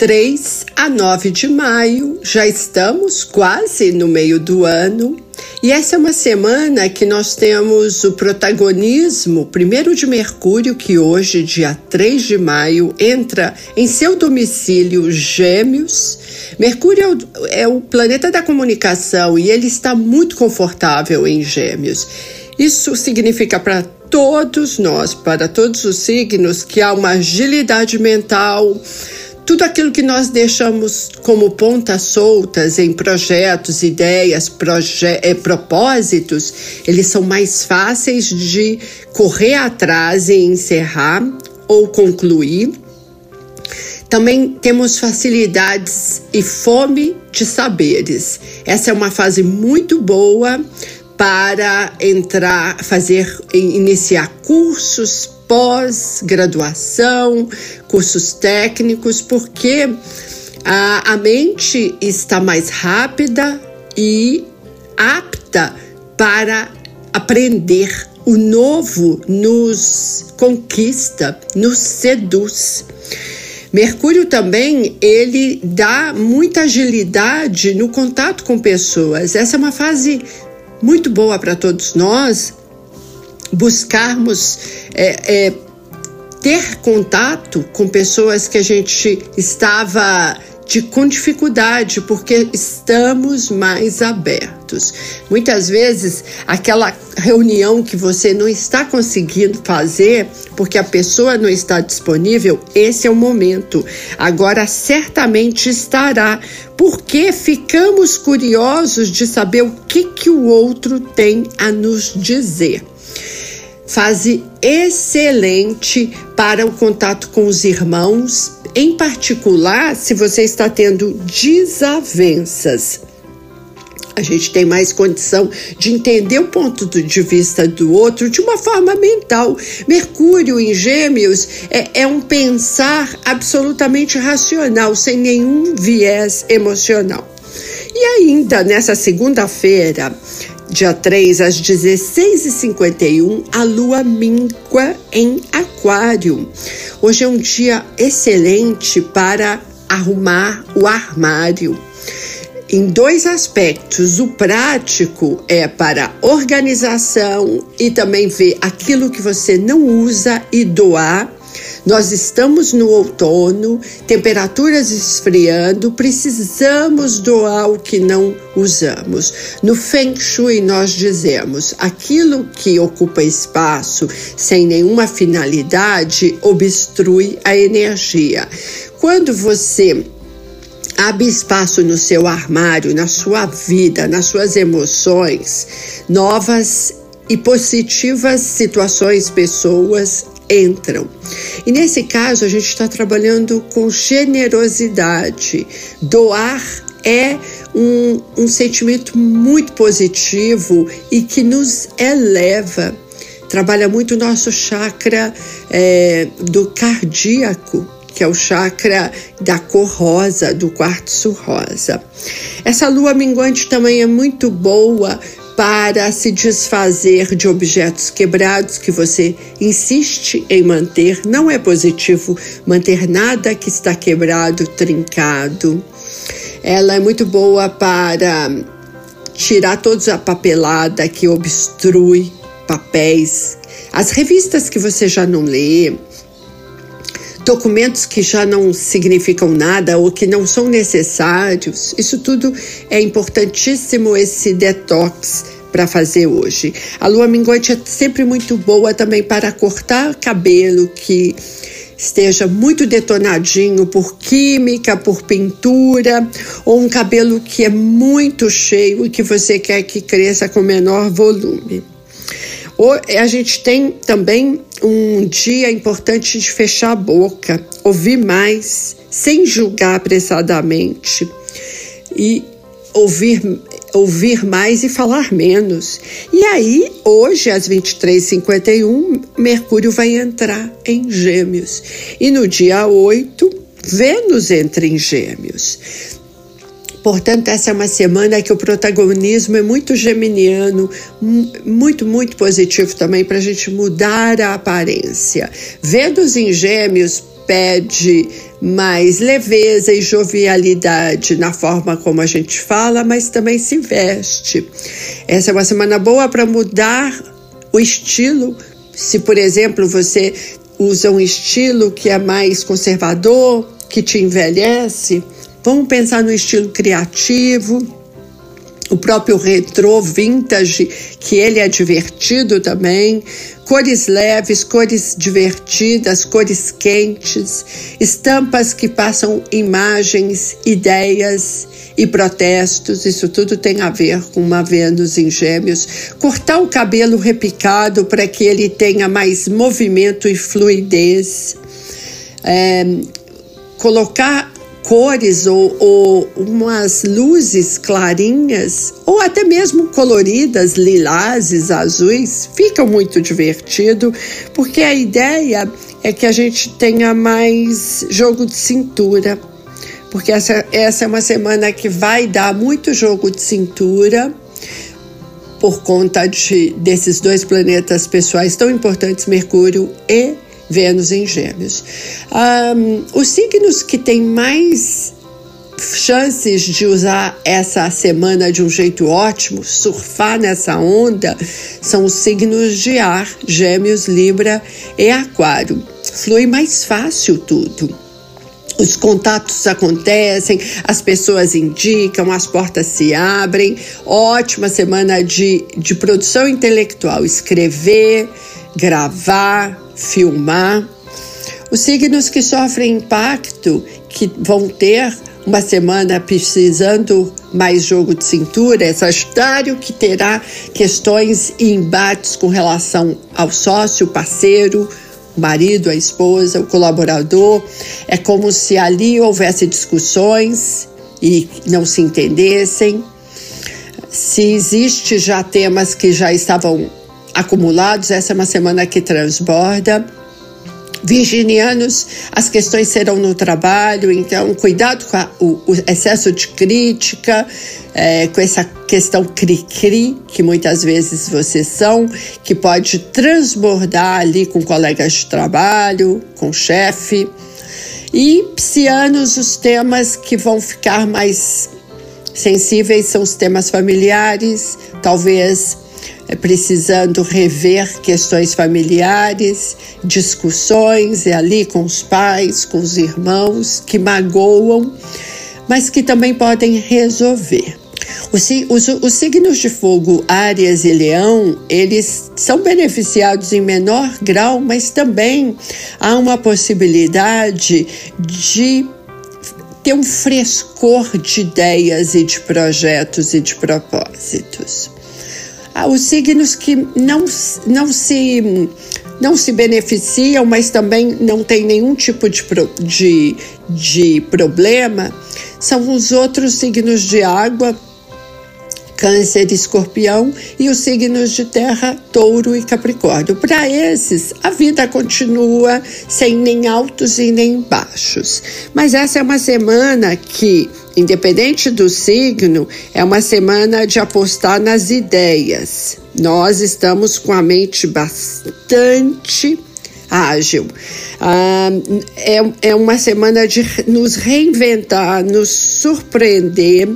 3 a 9 de maio, já estamos quase no meio do ano. E essa é uma semana que nós temos o protagonismo, primeiro de Mercúrio, que hoje, dia 3 de maio, entra em seu domicílio Gêmeos. Mercúrio é o, é o planeta da comunicação e ele está muito confortável em Gêmeos. Isso significa para todos nós, para todos os signos, que há uma agilidade mental tudo aquilo que nós deixamos como pontas soltas em projetos, ideias, proje é, propósitos, eles são mais fáceis de correr atrás e encerrar ou concluir. Também temos facilidades e fome de saberes. Essa é uma fase muito boa para entrar, fazer, iniciar cursos, pós-graduação, cursos técnicos, porque a, a mente está mais rápida e apta para aprender. O novo nos conquista, nos seduz. Mercúrio também ele dá muita agilidade no contato com pessoas. Essa é uma fase muito boa para todos nós, buscarmos é, é, ter contato com pessoas que a gente estava de, com dificuldade, porque estamos mais abertos. Muitas vezes, aquela reunião que você não está conseguindo fazer porque a pessoa não está disponível, esse é o momento. Agora, certamente estará, porque ficamos curiosos de saber o que, que o outro tem a nos dizer fase excelente para o contato com os irmãos, em particular se você está tendo desavenças. A gente tem mais condição de entender o ponto de vista do outro de uma forma mental. Mercúrio em Gêmeos é, é um pensar absolutamente racional, sem nenhum viés emocional. E ainda nessa segunda-feira, Dia 3, às 16h51, a lua mingua em Aquário. Hoje é um dia excelente para arrumar o armário. Em dois aspectos. O prático é para organização e também ver aquilo que você não usa e doar nós estamos no outono, temperaturas esfriando, precisamos doar o que não usamos. No Feng Shui, nós dizemos: aquilo que ocupa espaço sem nenhuma finalidade obstrui a energia. Quando você abre espaço no seu armário, na sua vida, nas suas emoções, novas e positivas situações, pessoas entram. E nesse caso, a gente está trabalhando com generosidade. Doar é um, um sentimento muito positivo e que nos eleva. Trabalha muito o nosso chakra é, do cardíaco, que é o chakra da cor rosa, do quartzo rosa. Essa lua minguante também é muito boa para se desfazer de objetos quebrados que você insiste em manter. Não é positivo manter nada que está quebrado, trincado. Ela é muito boa para tirar toda a papelada que obstrui papéis, as revistas que você já não lê, documentos que já não significam nada ou que não são necessários. Isso tudo é importantíssimo esse detox para fazer hoje. A lua minguante é sempre muito boa também para cortar cabelo que esteja muito detonadinho por química, por pintura, ou um cabelo que é muito cheio e que você quer que cresça com menor volume. A gente tem também um dia importante de fechar a boca, ouvir mais, sem julgar apressadamente e ouvir ouvir mais e falar menos. E aí, hoje, às 23h51, Mercúrio vai entrar em Gêmeos. E no dia 8, Vênus entra em Gêmeos. Portanto, essa é uma semana que o protagonismo é muito geminiano, muito, muito positivo também para a gente mudar a aparência. Vênus em Gêmeos pede mais leveza e jovialidade na forma como a gente fala, mas também se veste. Essa é uma semana boa para mudar o estilo. Se, por exemplo, você usa um estilo que é mais conservador, que te envelhece, vamos pensar no estilo criativo o próprio retrô vintage, que ele é divertido também, cores leves, cores divertidas, cores quentes, estampas que passam imagens, ideias e protestos, isso tudo tem a ver com uma Vênus em Gêmeos. Cortar o cabelo repicado para que ele tenha mais movimento e fluidez. É, colocar cores ou, ou umas luzes clarinhas ou até mesmo coloridas, lilazes, azuis, fica muito divertido, porque a ideia é que a gente tenha mais jogo de cintura, porque essa, essa é uma semana que vai dar muito jogo de cintura por conta de, desses dois planetas pessoais tão importantes, Mercúrio e Vênus em Gêmeos. Um, os signos que têm mais chances de usar essa semana de um jeito ótimo, surfar nessa onda, são os signos de ar, Gêmeos, Libra e Aquário. Flui mais fácil tudo. Os contatos acontecem, as pessoas indicam, as portas se abrem. Ótima semana de, de produção intelectual, escrever, gravar, filmar. Os signos que sofrem impacto, que vão ter uma semana precisando mais jogo de cintura, é Sagitário que terá questões e embates com relação ao sócio, parceiro, o marido, a esposa, o colaborador. É como se ali houvesse discussões e não se entendessem. Se existe já temas que já estavam acumulados. Essa é uma semana que transborda. Virginianos, as questões serão no trabalho, então cuidado com a, o, o, excesso de crítica, é, com essa questão cri-cri, que muitas vezes vocês são, que pode transbordar ali com colegas de trabalho, com chefe. E psianos, os temas que vão ficar mais sensíveis são os temas familiares, talvez precisando rever questões familiares, discussões é ali com os pais, com os irmãos que magoam, mas que também podem resolver. Os, os, os, signos de fogo, Áries e Leão, eles são beneficiados em menor grau, mas também há uma possibilidade de ter um frescor de ideias e de projetos e de propósitos. Ah, os signos que não, não se não se beneficiam, mas também não tem nenhum tipo de, de, de problema, são os outros signos de água, Câncer Escorpião, e os signos de terra, Touro e Capricórnio. Para esses, a vida continua sem nem altos e nem baixos. Mas essa é uma semana que Independente do signo, é uma semana de apostar nas ideias. Nós estamos com a mente bastante ágil. Ah, é, é uma semana de nos reinventar, nos surpreender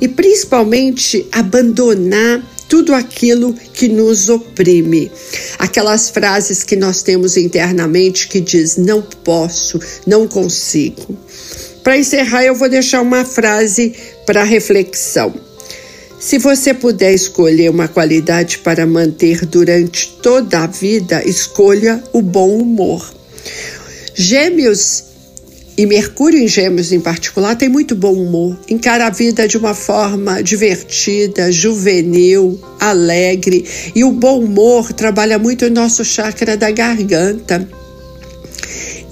e principalmente abandonar tudo aquilo que nos oprime. Aquelas frases que nós temos internamente que diz não posso, não consigo. Para encerrar, eu vou deixar uma frase para reflexão. Se você puder escolher uma qualidade para manter durante toda a vida, escolha o bom humor. Gêmeos e Mercúrio em Gêmeos em particular tem muito bom humor, encara a vida de uma forma divertida, juvenil, alegre e o bom humor trabalha muito o nosso chakra da garganta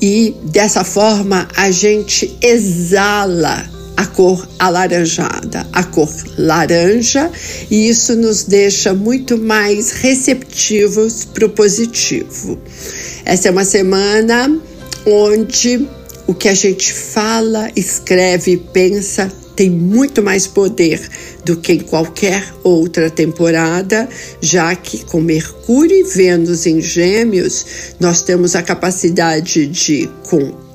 e dessa forma a gente exala a cor alaranjada, a cor laranja, e isso nos deixa muito mais receptivos para o positivo. Essa é uma semana onde o que a gente fala, escreve e pensa tem muito mais poder do que em qualquer outra temporada, já que com Mercúrio e Vênus em Gêmeos, nós temos a capacidade de, com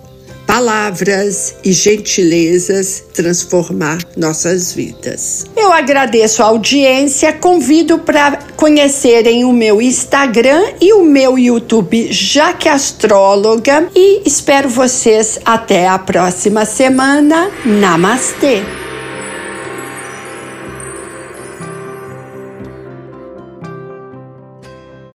palavras e gentilezas transformar nossas vidas. Eu agradeço a audiência, convido para conhecerem o meu Instagram e o meu YouTube Jaque Astróloga e espero vocês até a próxima semana. Namastê!